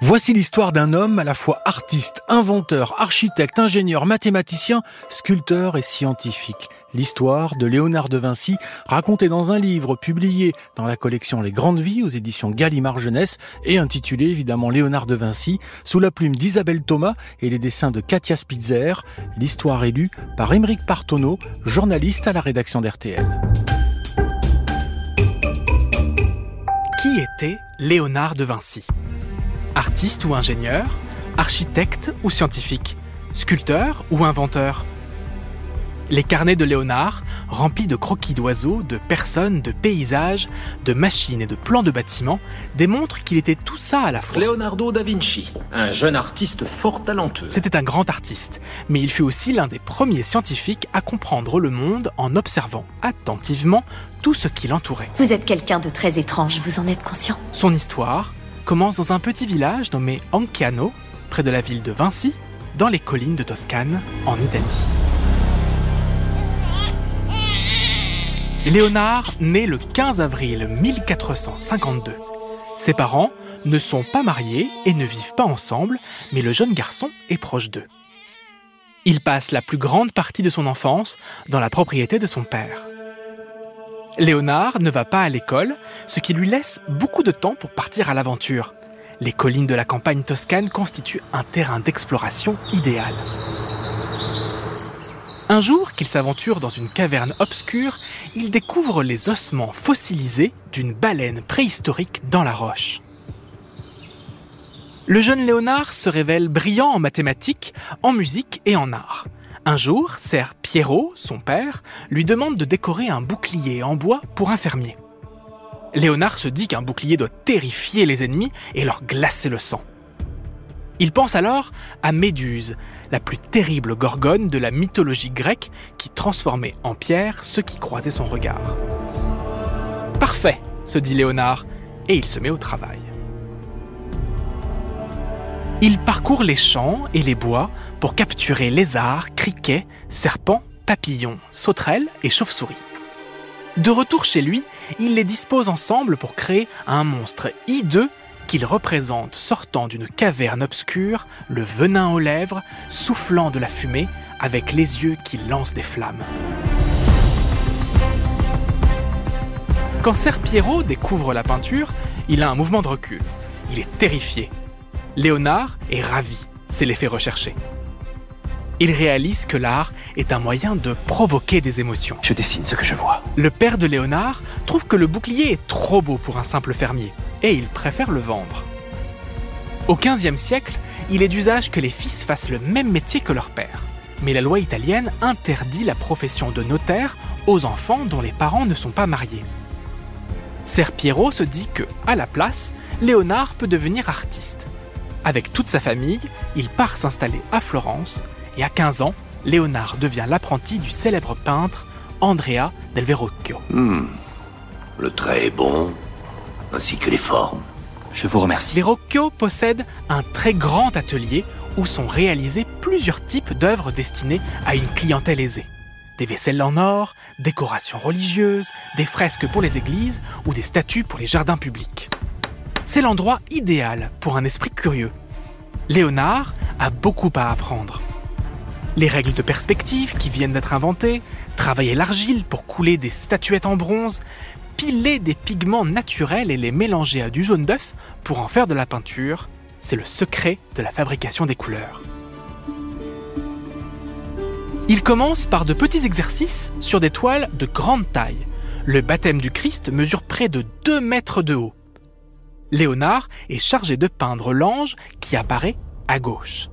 Voici l'histoire d'un homme à la fois artiste, inventeur, architecte, ingénieur, mathématicien, sculpteur et scientifique. L'histoire de Léonard de Vinci, racontée dans un livre publié dans la collection Les Grandes Vies aux éditions Gallimard Jeunesse et intitulé évidemment Léonard de Vinci, sous la plume d'Isabelle Thomas et les dessins de Katia Spitzer. L'histoire est par Émeric Partonneau, journaliste à la rédaction d'RTL. Qui était Léonard de Vinci? Artiste ou ingénieur Architecte ou scientifique Sculpteur ou inventeur Les carnets de Léonard, remplis de croquis d'oiseaux, de personnes, de paysages, de machines et de plans de bâtiments, démontrent qu'il était tout ça à la fois. Leonardo da Vinci, un jeune artiste fort talentueux. C'était un grand artiste, mais il fut aussi l'un des premiers scientifiques à comprendre le monde en observant attentivement tout ce qui l'entourait. Vous êtes quelqu'un de très étrange, vous en êtes conscient Son histoire, commence dans un petit village nommé Anciano, près de la ville de Vinci, dans les collines de Toscane, en Italie. Léonard naît le 15 avril 1452. Ses parents ne sont pas mariés et ne vivent pas ensemble, mais le jeune garçon est proche d'eux. Il passe la plus grande partie de son enfance dans la propriété de son père. Léonard ne va pas à l'école, ce qui lui laisse beaucoup de temps pour partir à l'aventure. Les collines de la campagne toscane constituent un terrain d'exploration idéal. Un jour qu'il s'aventure dans une caverne obscure, il découvre les ossements fossilisés d'une baleine préhistorique dans la roche. Le jeune Léonard se révèle brillant en mathématiques, en musique et en art. Un jour, Ser Pierrot, son père, lui demande de décorer un bouclier en bois pour un fermier. Léonard se dit qu'un bouclier doit terrifier les ennemis et leur glacer le sang. Il pense alors à Méduse, la plus terrible gorgone de la mythologie grecque qui transformait en pierre ceux qui croisaient son regard. Parfait, se dit Léonard, et il se met au travail. Il parcourt les champs et les bois pour capturer lézards, criquets, serpents, papillons, sauterelles et chauves-souris. De retour chez lui, il les dispose ensemble pour créer un monstre hideux qu'il représente sortant d'une caverne obscure, le venin aux lèvres, soufflant de la fumée, avec les yeux qui lancent des flammes. Quand Ser Pierrot découvre la peinture, il a un mouvement de recul. Il est terrifié. Léonard est ravi, c'est l'effet recherché. Il réalise que l'art est un moyen de provoquer des émotions. Je dessine ce que je vois. Le père de Léonard trouve que le bouclier est trop beau pour un simple fermier, et il préfère le vendre. Au XVe siècle, il est d'usage que les fils fassent le même métier que leur père. Mais la loi italienne interdit la profession de notaire aux enfants dont les parents ne sont pas mariés. Ser Piero se dit que, à la place, Léonard peut devenir artiste. Avec toute sa famille, il part s'installer à Florence et à 15 ans, Léonard devient l'apprenti du célèbre peintre Andrea del Verrocchio. Hmm. Le trait est bon, ainsi que les formes. Je vous remercie. Verrocchio possède un très grand atelier où sont réalisés plusieurs types d'œuvres destinées à une clientèle aisée. Des vaisselles en or, décorations religieuses, des fresques pour les églises ou des statues pour les jardins publics. C'est l'endroit idéal pour un esprit curieux. Léonard a beaucoup à apprendre. Les règles de perspective qui viennent d'être inventées, travailler l'argile pour couler des statuettes en bronze, piler des pigments naturels et les mélanger à du jaune d'œuf pour en faire de la peinture, c'est le secret de la fabrication des couleurs. Il commence par de petits exercices sur des toiles de grande taille. Le baptême du Christ mesure près de 2 mètres de haut. Léonard est chargé de peindre l'ange qui apparaît à gauche.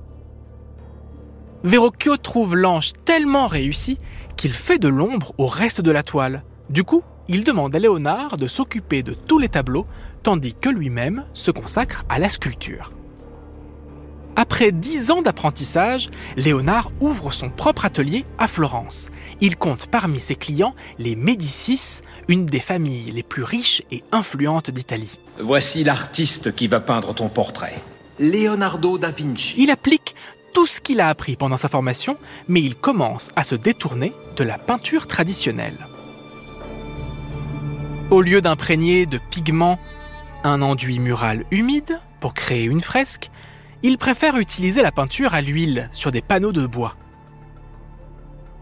Verrocchio trouve l'ange tellement réussi qu'il fait de l'ombre au reste de la toile. Du coup, il demande à Léonard de s'occuper de tous les tableaux, tandis que lui-même se consacre à la sculpture. Après dix ans d'apprentissage, Léonard ouvre son propre atelier à Florence. Il compte parmi ses clients les Médicis, une des familles les plus riches et influentes d'Italie. Voici l'artiste qui va peindre ton portrait. Leonardo da Vinci. Il applique tout ce qu'il a appris pendant sa formation, mais il commence à se détourner de la peinture traditionnelle. Au lieu d'imprégner de pigments un enduit mural humide, pour créer une fresque, il préfère utiliser la peinture à l'huile sur des panneaux de bois.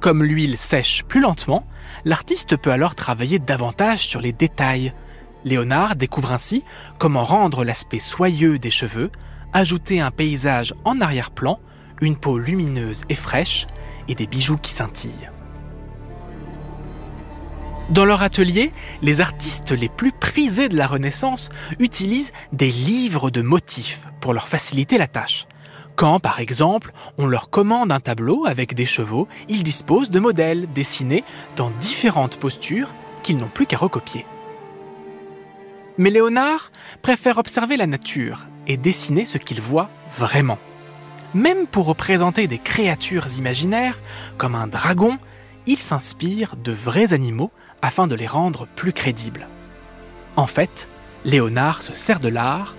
Comme l'huile sèche plus lentement, l'artiste peut alors travailler davantage sur les détails. Léonard découvre ainsi comment rendre l'aspect soyeux des cheveux, ajouter un paysage en arrière-plan, une peau lumineuse et fraîche et des bijoux qui scintillent. Dans leur atelier, les artistes les plus prisés de la Renaissance utilisent des livres de motifs pour leur faciliter la tâche. Quand, par exemple, on leur commande un tableau avec des chevaux, ils disposent de modèles dessinés dans différentes postures qu'ils n'ont plus qu'à recopier. Mais Léonard préfère observer la nature et dessiner ce qu'il voit vraiment. Même pour représenter des créatures imaginaires, comme un dragon, il s'inspire de vrais animaux afin de les rendre plus crédibles. En fait, Léonard se sert de l'art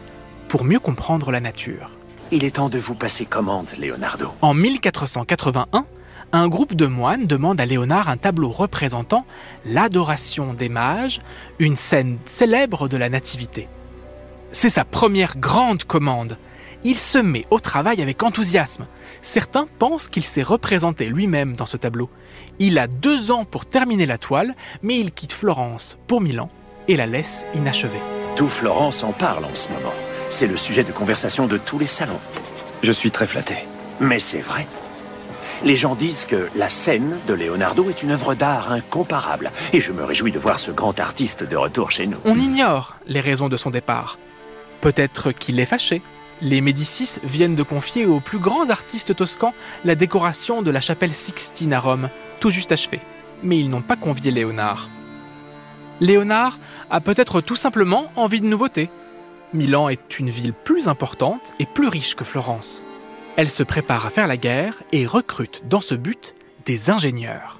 pour mieux comprendre la nature. Il est temps de vous passer commande, Leonardo. En 1481, un groupe de moines demande à Léonard un tableau représentant l'adoration des mages, une scène célèbre de la Nativité. C'est sa première grande commande. Il se met au travail avec enthousiasme. Certains pensent qu'il s'est représenté lui-même dans ce tableau. Il a deux ans pour terminer la toile, mais il quitte Florence pour Milan et la laisse inachevée. Tout Florence en parle en ce moment. C'est le sujet de conversation de tous les salons. Je suis très flatté. Mais c'est vrai. Les gens disent que la scène de Leonardo est une œuvre d'art incomparable. Et je me réjouis de voir ce grand artiste de retour chez nous. On ignore les raisons de son départ. Peut-être qu'il est fâché. Les Médicis viennent de confier aux plus grands artistes toscans la décoration de la chapelle Sixtine à Rome, tout juste achevée. Mais ils n'ont pas convié Léonard. Léonard a peut-être tout simplement envie de nouveautés. Milan est une ville plus importante et plus riche que Florence. Elle se prépare à faire la guerre et recrute dans ce but des ingénieurs.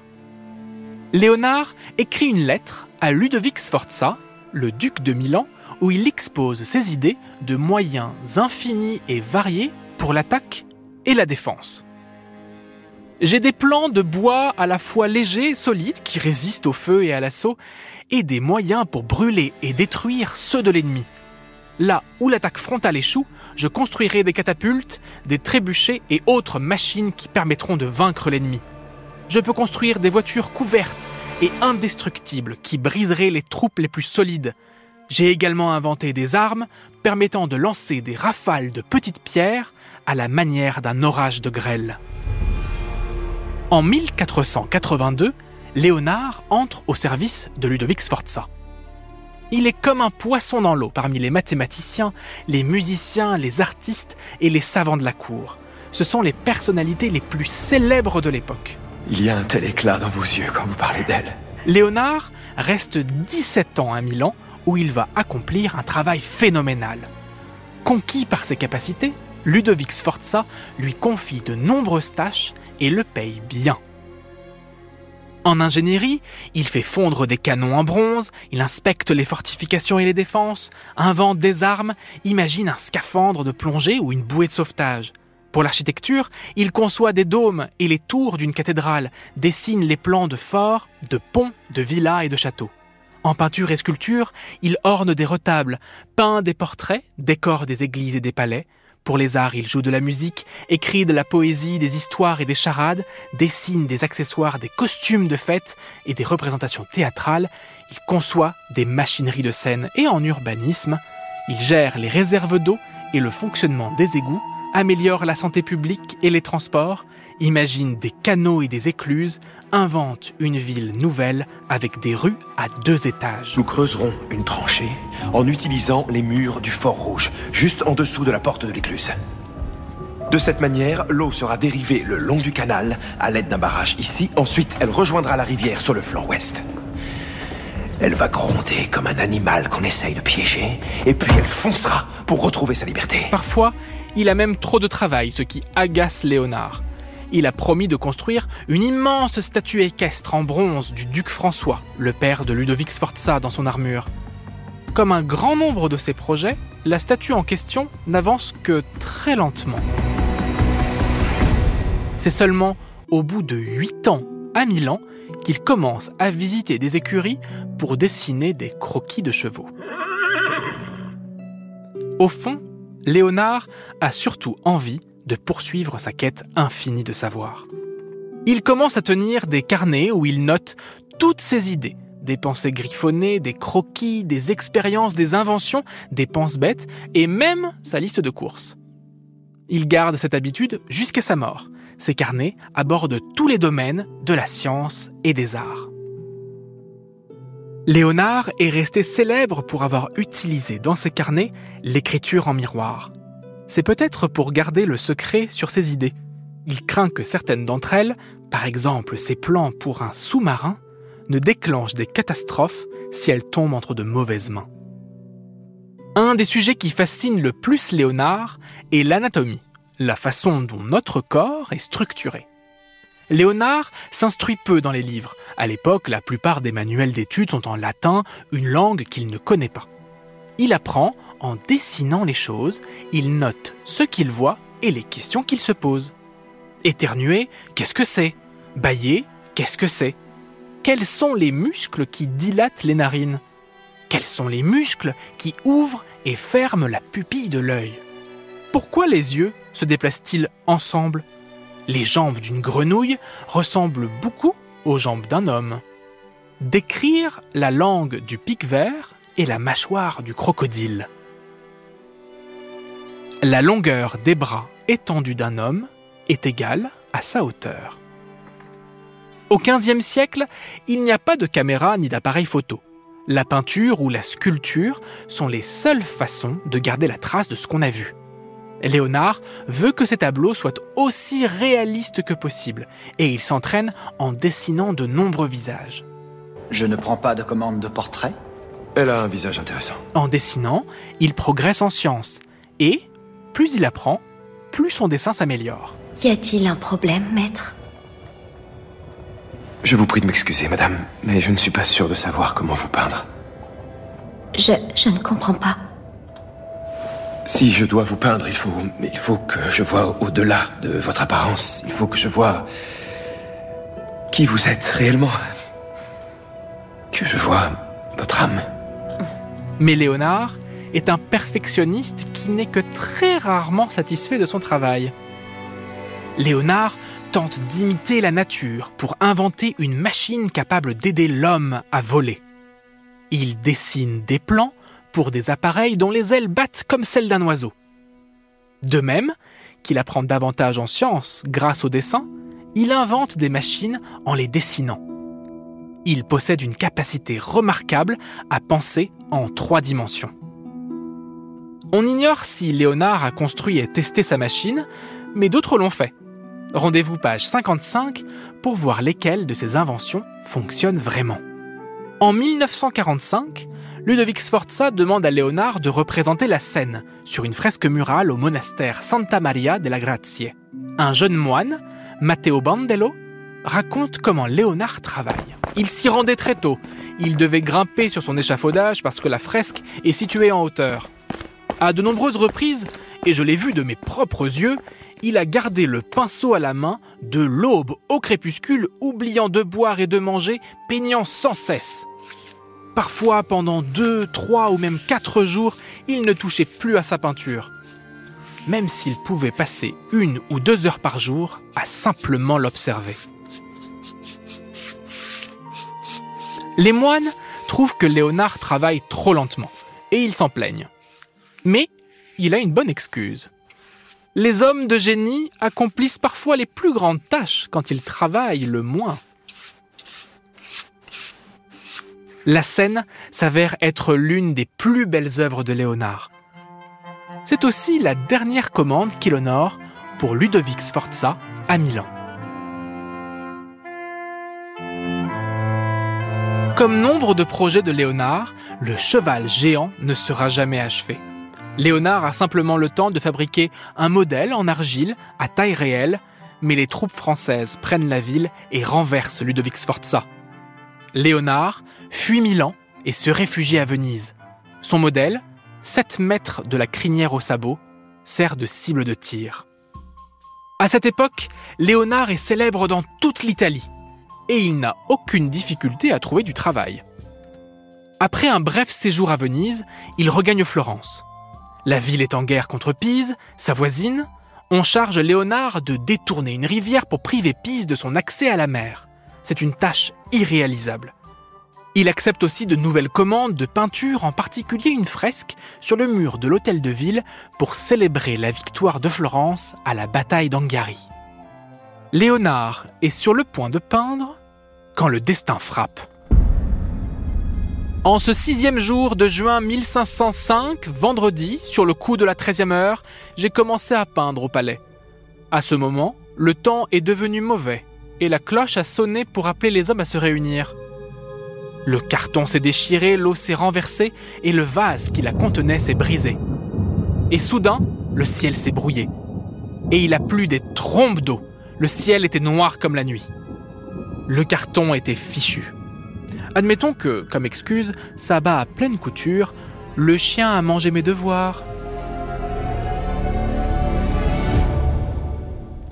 Léonard écrit une lettre à Ludovic Sforza, le duc de Milan, où il expose ses idées de moyens infinis et variés pour l'attaque et la défense. J'ai des plans de bois à la fois légers et solides qui résistent au feu et à l'assaut, et des moyens pour brûler et détruire ceux de l'ennemi. Là où l'attaque frontale échoue, je construirai des catapultes, des trébuchets et autres machines qui permettront de vaincre l'ennemi. Je peux construire des voitures couvertes et indestructibles qui briseraient les troupes les plus solides. J'ai également inventé des armes permettant de lancer des rafales de petites pierres à la manière d'un orage de grêle. En 1482, Léonard entre au service de Ludovic Sforza. Il est comme un poisson dans l'eau parmi les mathématiciens, les musiciens, les artistes et les savants de la cour. Ce sont les personnalités les plus célèbres de l'époque. Il y a un tel éclat dans vos yeux quand vous parlez d'elle. Léonard reste 17 ans à Milan où il va accomplir un travail phénoménal. Conquis par ses capacités, Ludovic Sforza lui confie de nombreuses tâches et le paye bien. En ingénierie, il fait fondre des canons en bronze, il inspecte les fortifications et les défenses, invente des armes, imagine un scaphandre de plongée ou une bouée de sauvetage. Pour l'architecture, il conçoit des dômes et les tours d'une cathédrale, dessine les plans de forts, de ponts, de villas et de châteaux. En peinture et sculpture, il orne des retables, peint des portraits, décore des églises et des palais, pour les arts, il joue de la musique, écrit de la poésie, des histoires et des charades, dessine des accessoires, des costumes de fête et des représentations théâtrales. Il conçoit des machineries de scène et en urbanisme. Il gère les réserves d'eau et le fonctionnement des égouts, améliore la santé publique et les transports, imagine des canaux et des écluses, invente une ville nouvelle avec des rues à deux étages. Nous creuserons une tranchée en utilisant les murs du Fort Rouge, juste en dessous de la porte de l'écluse. De cette manière, l'eau sera dérivée le long du canal à l'aide d'un barrage ici. Ensuite, elle rejoindra la rivière sur le flanc ouest. Elle va gronder comme un animal qu'on essaye de piéger, et puis elle foncera pour retrouver sa liberté. Parfois, il a même trop de travail, ce qui agace Léonard il a promis de construire une immense statue équestre en bronze du duc François, le père de Ludovic Sforza dans son armure. Comme un grand nombre de ses projets, la statue en question n'avance que très lentement. C'est seulement au bout de 8 ans à Milan qu'il commence à visiter des écuries pour dessiner des croquis de chevaux. Au fond, Léonard a surtout envie de poursuivre sa quête infinie de savoir. Il commence à tenir des carnets où il note toutes ses idées, des pensées griffonnées, des croquis, des expériences, des inventions, des penses bêtes et même sa liste de courses. Il garde cette habitude jusqu'à sa mort. Ses carnets abordent tous les domaines de la science et des arts. Léonard est resté célèbre pour avoir utilisé dans ses carnets l'écriture en miroir. C'est peut-être pour garder le secret sur ses idées. Il craint que certaines d'entre elles, par exemple ses plans pour un sous-marin, ne déclenchent des catastrophes si elles tombent entre de mauvaises mains. Un des sujets qui fascine le plus Léonard est l'anatomie, la façon dont notre corps est structuré. Léonard s'instruit peu dans les livres. À l'époque, la plupart des manuels d'études sont en latin, une langue qu'il ne connaît pas. Il apprend en dessinant les choses, il note ce qu'il voit et les questions qu'il se pose. Éternuer, qu'est-ce que c'est? Bailler, qu'est-ce que c'est? Quels sont les muscles qui dilatent les narines? Quels sont les muscles qui ouvrent et ferment la pupille de l'œil? Pourquoi les yeux se déplacent-ils ensemble? Les jambes d'une grenouille ressemblent beaucoup aux jambes d'un homme. Décrire la langue du pic vert et la mâchoire du crocodile. La longueur des bras étendus d'un homme est égale à sa hauteur. Au XVe siècle, il n'y a pas de caméra ni d'appareil photo. La peinture ou la sculpture sont les seules façons de garder la trace de ce qu'on a vu. Léonard veut que ses tableaux soient aussi réalistes que possible, et il s'entraîne en dessinant de nombreux visages. Je ne prends pas de commande de portrait Elle a un visage intéressant. En dessinant, il progresse en science, et plus il apprend, plus son dessin s'améliore. Y a-t-il un problème, maître? Je vous prie de m'excuser, madame, mais je ne suis pas sûr de savoir comment vous peindre. Je, je ne comprends pas. Si je dois vous peindre, il faut, il faut que je vois au-delà de votre apparence. Il faut que je vois qui vous êtes réellement. Que je vois votre âme. Mais Léonard est un perfectionniste qui n'est que très rarement satisfait de son travail. Léonard tente d'imiter la nature pour inventer une machine capable d'aider l'homme à voler. Il dessine des plans pour des appareils dont les ailes battent comme celles d'un oiseau. De même qu'il apprend davantage en sciences grâce au dessin, il invente des machines en les dessinant. Il possède une capacité remarquable à penser en trois dimensions. On ignore si Léonard a construit et testé sa machine, mais d'autres l'ont fait. Rendez-vous page 55 pour voir lesquelles de ses inventions fonctionnent vraiment. En 1945, Ludovic Sforza demande à Léonard de représenter la scène sur une fresque murale au monastère Santa Maria della Grazie. Un jeune moine, Matteo Bandello, raconte comment Léonard travaille. Il s'y rendait très tôt. Il devait grimper sur son échafaudage parce que la fresque est située en hauteur. À de nombreuses reprises, et je l'ai vu de mes propres yeux, il a gardé le pinceau à la main de l'aube au crépuscule, oubliant de boire et de manger, peignant sans cesse. Parfois, pendant deux, trois ou même quatre jours, il ne touchait plus à sa peinture. Même s'il pouvait passer une ou deux heures par jour à simplement l'observer. Les moines trouvent que Léonard travaille trop lentement, et ils s'en plaignent. Mais il a une bonne excuse. Les hommes de génie accomplissent parfois les plus grandes tâches quand ils travaillent le moins. La scène s'avère être l'une des plus belles œuvres de Léonard. C'est aussi la dernière commande qu'il honore pour Ludovic Sforza à Milan. Comme nombre de projets de Léonard, le cheval géant ne sera jamais achevé. Léonard a simplement le temps de fabriquer un modèle en argile à taille réelle, mais les troupes françaises prennent la ville et renversent Ludovic Sforza. Léonard fuit Milan et se réfugie à Venise. Son modèle, 7 mètres de la crinière au sabot, sert de cible de tir. À cette époque, Léonard est célèbre dans toute l'Italie et il n'a aucune difficulté à trouver du travail. Après un bref séjour à Venise, il regagne Florence. La ville est en guerre contre Pise, sa voisine. On charge Léonard de détourner une rivière pour priver Pise de son accès à la mer. C'est une tâche irréalisable. Il accepte aussi de nouvelles commandes de peinture, en particulier une fresque sur le mur de l'hôtel de ville pour célébrer la victoire de Florence à la bataille d'Angari. Léonard est sur le point de peindre quand le destin frappe. En ce sixième jour de juin 1505, vendredi, sur le coup de la treizième heure, j'ai commencé à peindre au palais. À ce moment, le temps est devenu mauvais et la cloche a sonné pour appeler les hommes à se réunir. Le carton s'est déchiré, l'eau s'est renversée et le vase qui la contenait s'est brisé. Et soudain, le ciel s'est brouillé. Et il a plu des trombes d'eau. Le ciel était noir comme la nuit. Le carton était fichu. Admettons que, comme excuse, ça bat à pleine couture, le chien a mangé mes devoirs.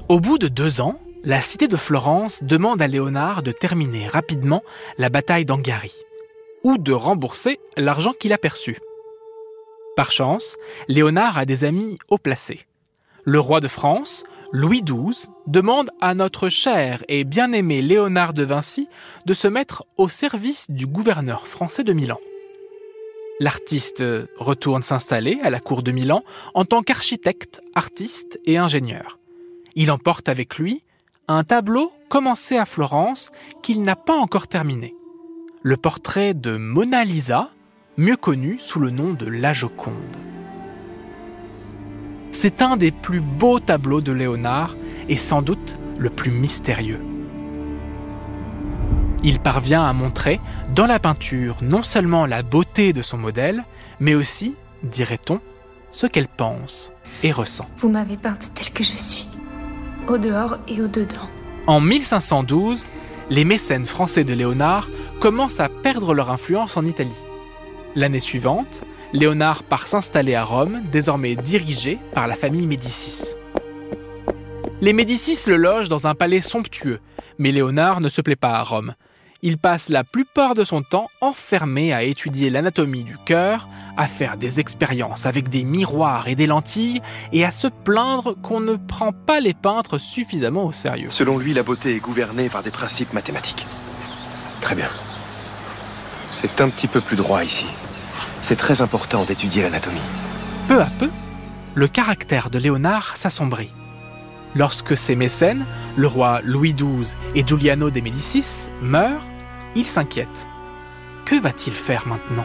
Au bout de deux ans, la cité de Florence demande à Léonard de terminer rapidement la bataille d'Angari, ou de rembourser l'argent qu'il a perçu. Par chance, Léonard a des amis haut placés. Le roi de France, Louis XII demande à notre cher et bien-aimé Léonard de Vinci de se mettre au service du gouverneur français de Milan. L'artiste retourne s'installer à la cour de Milan en tant qu'architecte, artiste et ingénieur. Il emporte avec lui un tableau commencé à Florence qu'il n'a pas encore terminé. Le portrait de Mona Lisa, mieux connu sous le nom de La Joconde. C'est un des plus beaux tableaux de Léonard et sans doute le plus mystérieux. Il parvient à montrer dans la peinture non seulement la beauté de son modèle, mais aussi, dirait-on, ce qu'elle pense et ressent. Vous m'avez peinte telle que je suis, au dehors et au dedans. En 1512, les mécènes français de Léonard commencent à perdre leur influence en Italie. L'année suivante, Léonard part s'installer à Rome, désormais dirigé par la famille Médicis. Les Médicis le logent dans un palais somptueux, mais Léonard ne se plaît pas à Rome. Il passe la plupart de son temps enfermé à étudier l'anatomie du cœur, à faire des expériences avec des miroirs et des lentilles, et à se plaindre qu'on ne prend pas les peintres suffisamment au sérieux. Selon lui, la beauté est gouvernée par des principes mathématiques. Très bien. C'est un petit peu plus droit ici. C'est très important d'étudier l'anatomie. Peu à peu, le caractère de Léonard s'assombrit. Lorsque ses mécènes, le roi Louis XII et Giuliano de Médicis, meurent, il s'inquiète. Que va-t-il faire maintenant?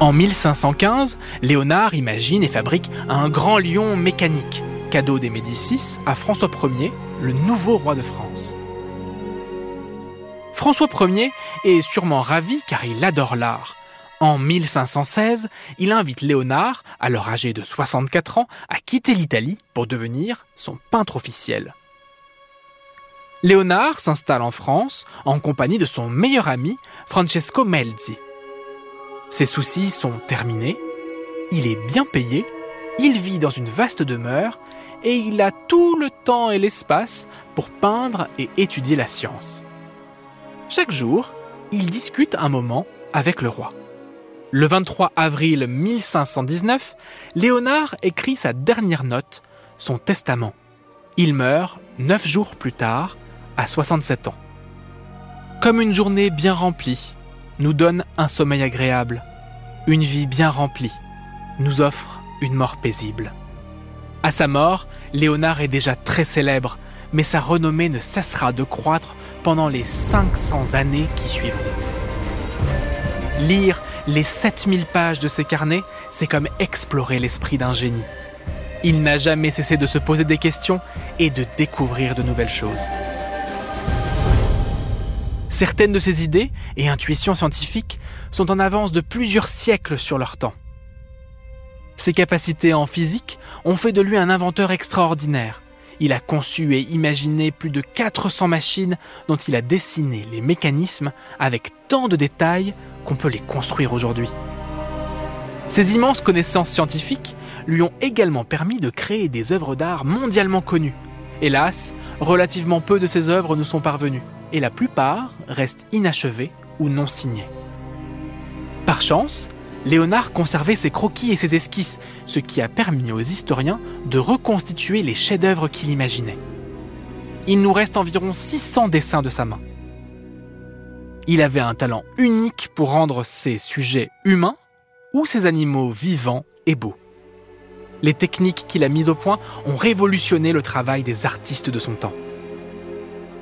En 1515, Léonard imagine et fabrique un grand lion mécanique, cadeau des Médicis à François Ier, le nouveau roi de France. François Ier est sûrement ravi car il adore l'art. En 1516, il invite Léonard, alors âgé de 64 ans, à quitter l'Italie pour devenir son peintre officiel. Léonard s'installe en France en compagnie de son meilleur ami Francesco Melzi. Ses soucis sont terminés, il est bien payé, il vit dans une vaste demeure et il a tout le temps et l'espace pour peindre et étudier la science. Chaque jour, il discute un moment avec le roi. Le 23 avril 1519, Léonard écrit sa dernière note, son testament. Il meurt neuf jours plus tard, à 67 ans. Comme une journée bien remplie nous donne un sommeil agréable, une vie bien remplie nous offre une mort paisible. À sa mort, Léonard est déjà très célèbre, mais sa renommée ne cessera de croître pendant les 500 années qui suivront. Lire les 7000 pages de ses carnets, c'est comme explorer l'esprit d'un génie. Il n'a jamais cessé de se poser des questions et de découvrir de nouvelles choses. Certaines de ses idées et intuitions scientifiques sont en avance de plusieurs siècles sur leur temps. Ses capacités en physique ont fait de lui un inventeur extraordinaire. Il a conçu et imaginé plus de 400 machines dont il a dessiné les mécanismes avec tant de détails qu'on peut les construire aujourd'hui. Ses immenses connaissances scientifiques lui ont également permis de créer des œuvres d'art mondialement connues. Hélas, relativement peu de ses œuvres nous sont parvenues, et la plupart restent inachevées ou non signées. Par chance, Léonard conservait ses croquis et ses esquisses, ce qui a permis aux historiens de reconstituer les chefs-d'œuvre qu'il imaginait. Il nous reste environ 600 dessins de sa main. Il avait un talent unique pour rendre ses sujets humains ou ses animaux vivants et beaux. Les techniques qu'il a mises au point ont révolutionné le travail des artistes de son temps.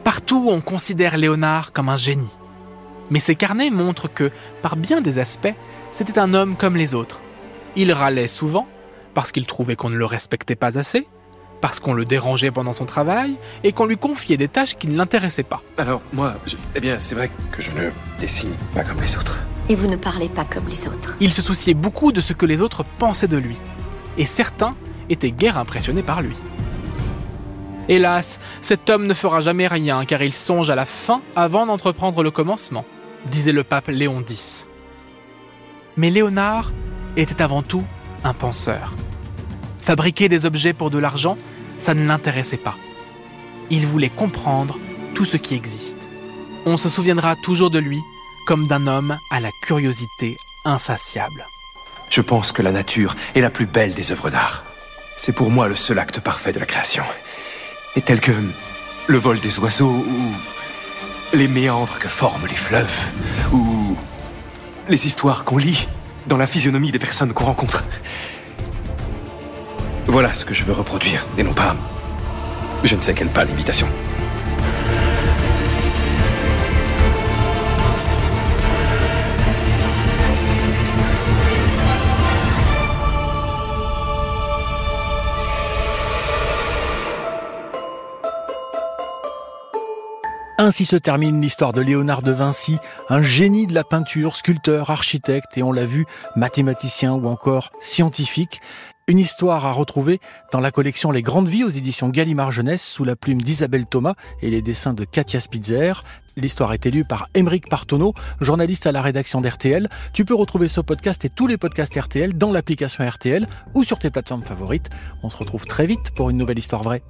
Partout, on considère Léonard comme un génie. Mais ses carnets montrent que, par bien des aspects, c'était un homme comme les autres. Il râlait souvent, parce qu'il trouvait qu'on ne le respectait pas assez, parce qu'on le dérangeait pendant son travail, et qu'on lui confiait des tâches qui ne l'intéressaient pas. Alors, moi, eh bien, c'est vrai que je ne dessine pas comme les autres. Et vous ne parlez pas comme les autres. Il se souciait beaucoup de ce que les autres pensaient de lui, et certains étaient guère impressionnés par lui. Hélas, cet homme ne fera jamais rien car il songe à la fin avant d'entreprendre le commencement, disait le pape Léon X. Mais Léonard était avant tout un penseur. Fabriquer des objets pour de l'argent, ça ne l'intéressait pas. Il voulait comprendre tout ce qui existe. On se souviendra toujours de lui comme d'un homme à la curiosité insatiable. Je pense que la nature est la plus belle des œuvres d'art. C'est pour moi le seul acte parfait de la création. Et tel que le vol des oiseaux ou les méandres que forment les fleuves ou les histoires qu'on lit dans la physionomie des personnes qu'on rencontre. Voilà ce que je veux reproduire, et non pas je ne sais quelle pas l'imitation. Ainsi se termine l'histoire de Léonard de Vinci, un génie de la peinture, sculpteur, architecte et on l'a vu, mathématicien ou encore scientifique. Une histoire à retrouver dans la collection Les Grandes Vies aux éditions Gallimard Jeunesse sous la plume d'Isabelle Thomas et les dessins de Katia Spitzer. L'histoire est élue par Émeric Partonneau, journaliste à la rédaction d'RTL. Tu peux retrouver ce podcast et tous les podcasts RTL dans l'application RTL ou sur tes plateformes favorites. On se retrouve très vite pour une nouvelle histoire vraie.